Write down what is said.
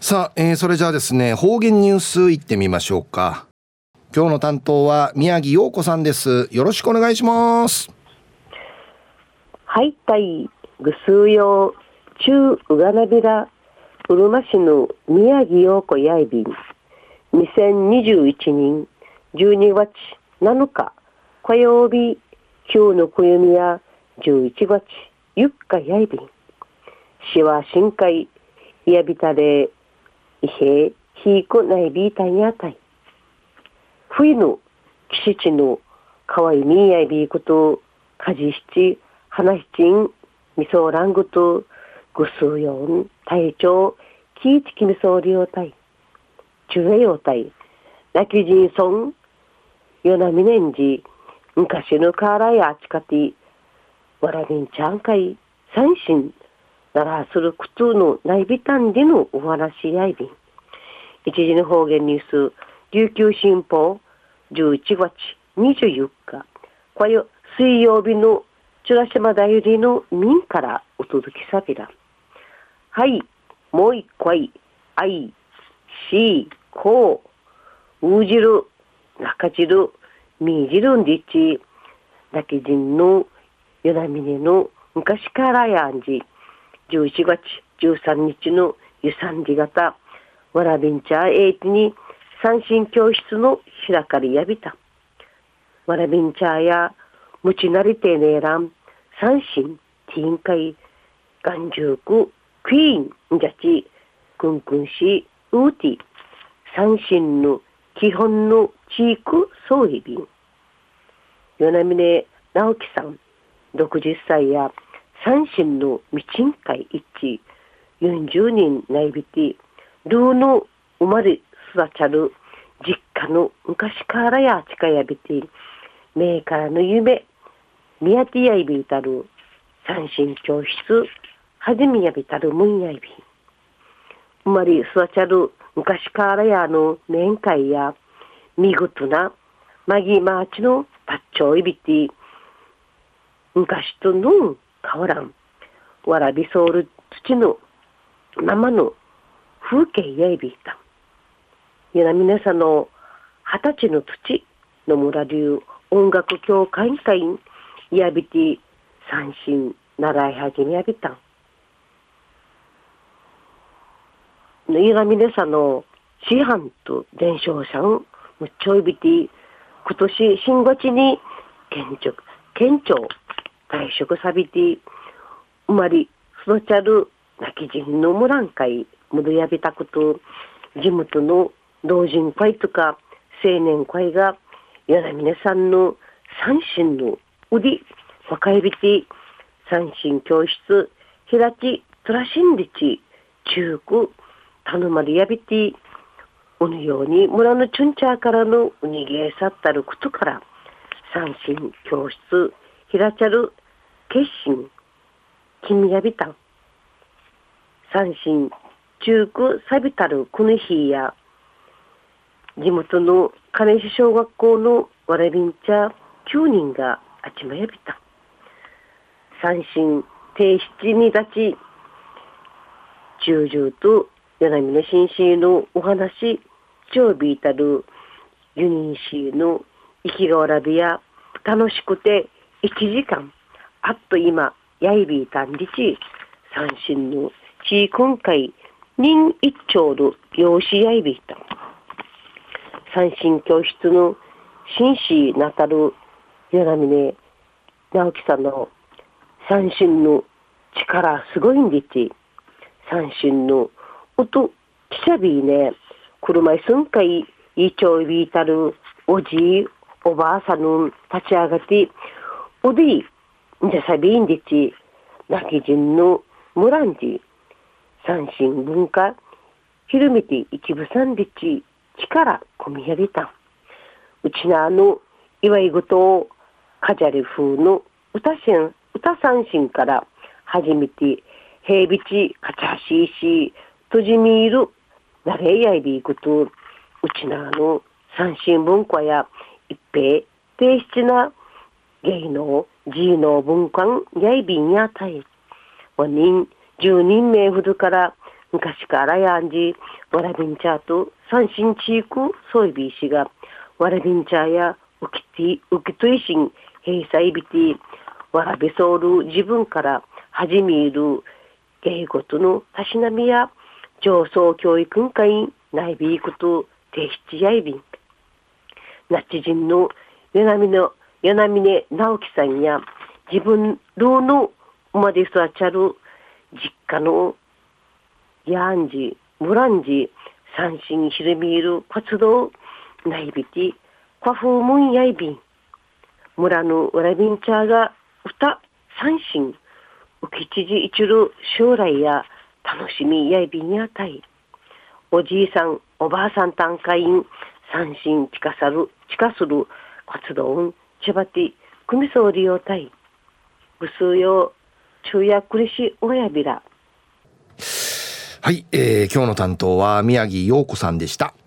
さあ、えー、それじゃあですね、方言ニュースいってみましょうか。今日の担当は宮城陽子さんです。よろしくお願いします。はい、たい、ぐすうよう、中ううがなびら、うるま市の宮城陽子やいびん、2021年12月7日、火曜日、今日の暦や11月4日やいびん、市は深海、やびたれ、いへ、ひいこないびいたんやたい。冬の季節のかわいみやいびいこと、かじしち、はなしちん、みそらんぐと、ぐすうよん、体調、きいちきみそうりょうたい。ちゅうえようたい。なきじんそん、よなみねんじ、昔のかあらやあちかて、わらびんちゃんかい、三心、ならする苦痛のないびたんでのお話やいびん。一時の方言ニュース、琉球新報、11月24日、こよ水曜日のチュラシマダユリの民からお届けさびら。はい、もう一回、あい、し、こう、うじる、中汁、みじるんでち、だけじんの、よなみねの昔からやんじ、11月13日のゆさんじ型、わらびんちゃーえいてに三振教室の開かりやびた。わらびんちゃーや、むちなりてねえらん、三振、ティーン会、眼中区、クイーン、んじゃち、くんくんし、うーティ、三振の基本の地域総理便。与那峰直樹さん、60歳や、三振の道ん会一致、40人内びて、ルーの生まれ育ちゃる実家の昔からや近やびて、メーカーの夢、宮手やいびたる三振教室、はじめやびたるむんやいび。生まれ育ちゃる昔からやの面会や、見事なマギマーチのパッチョいびて、昔との変わらん、わらびソウル土の生の風景やいびいた。ゆなみねさの二十歳の土の村流音楽協会会員やびて三振習い始めやびたん。ゆなみねさの師範と伝承者んむっちょいびて今年新月に県庁県庁退職さびて生まれ育ちゃる泣き人の村ん会むどやびたこと地元の老人会とか青年会が柳峰さんの三振の腕若いびて三振教室開きトラシンリチ中古頼まれやびておのように村のチュンチャーからのうにげさったることから三振教室開ちゃる決心。君やびた。ん三振中区サビタルクヌヒーや。地元の金石小学校のわらびんちゃ9人があちまやびた。三振提出に立ち、中々と柳峰新市のお話、超ビータルユニンシーの生きがわらびや楽しくて1時間、あっと今、やいびいたんりち、三振のち今回、人一丁の養子やいびいた。三振教室の紳士なたる柳峰直樹さんの三振の力すごいんでち。三振の音、きしゃびいね、車いすんかい、いちょいびいたるおじい、おばあさんの立ち上がって、おでい、じゃさびんじち、なきじんの、むらんじ、三心文化、ひるみていちぶさんでち、ちから。こみやりたん。うちなあの、祝い事を、かじゃりふうの、うたしん、う歌三心から、はじめて、へいびち、かちゃしいし、とじみいる、なれやいびいこと、うちなあの、三心文化や、いっぺい。ていしつな、芸能、自能文化やいびんやたい。お人、十人名ほどから昔からやんじ、わらびんちゃと三振地域そういびいしが、わらびんちゃやうきて、うきといしん、閉鎖いびて、わらびそうる自分から始める芸事のたしなみや上層教育会員内ビークと提出やいびん。ナチ人の与那峰与那峰直樹さんや自分ろうの生まれ育ちゃる実家のヤンジ、ムランジ、三振ひるみいる活動、内ビティ、カフームンヤイビン、村のウラビンチャーが歌、三振、浮き知事一る将来や楽しみやいびんやたい。おじいさん、おばあさん単会員、三振近さる、近する活動ん、ちばて、組みそう利用たい。ぐすうよ、昼夜くりし親びら。はい、えー、今日の担当は宮城陽子さんでした。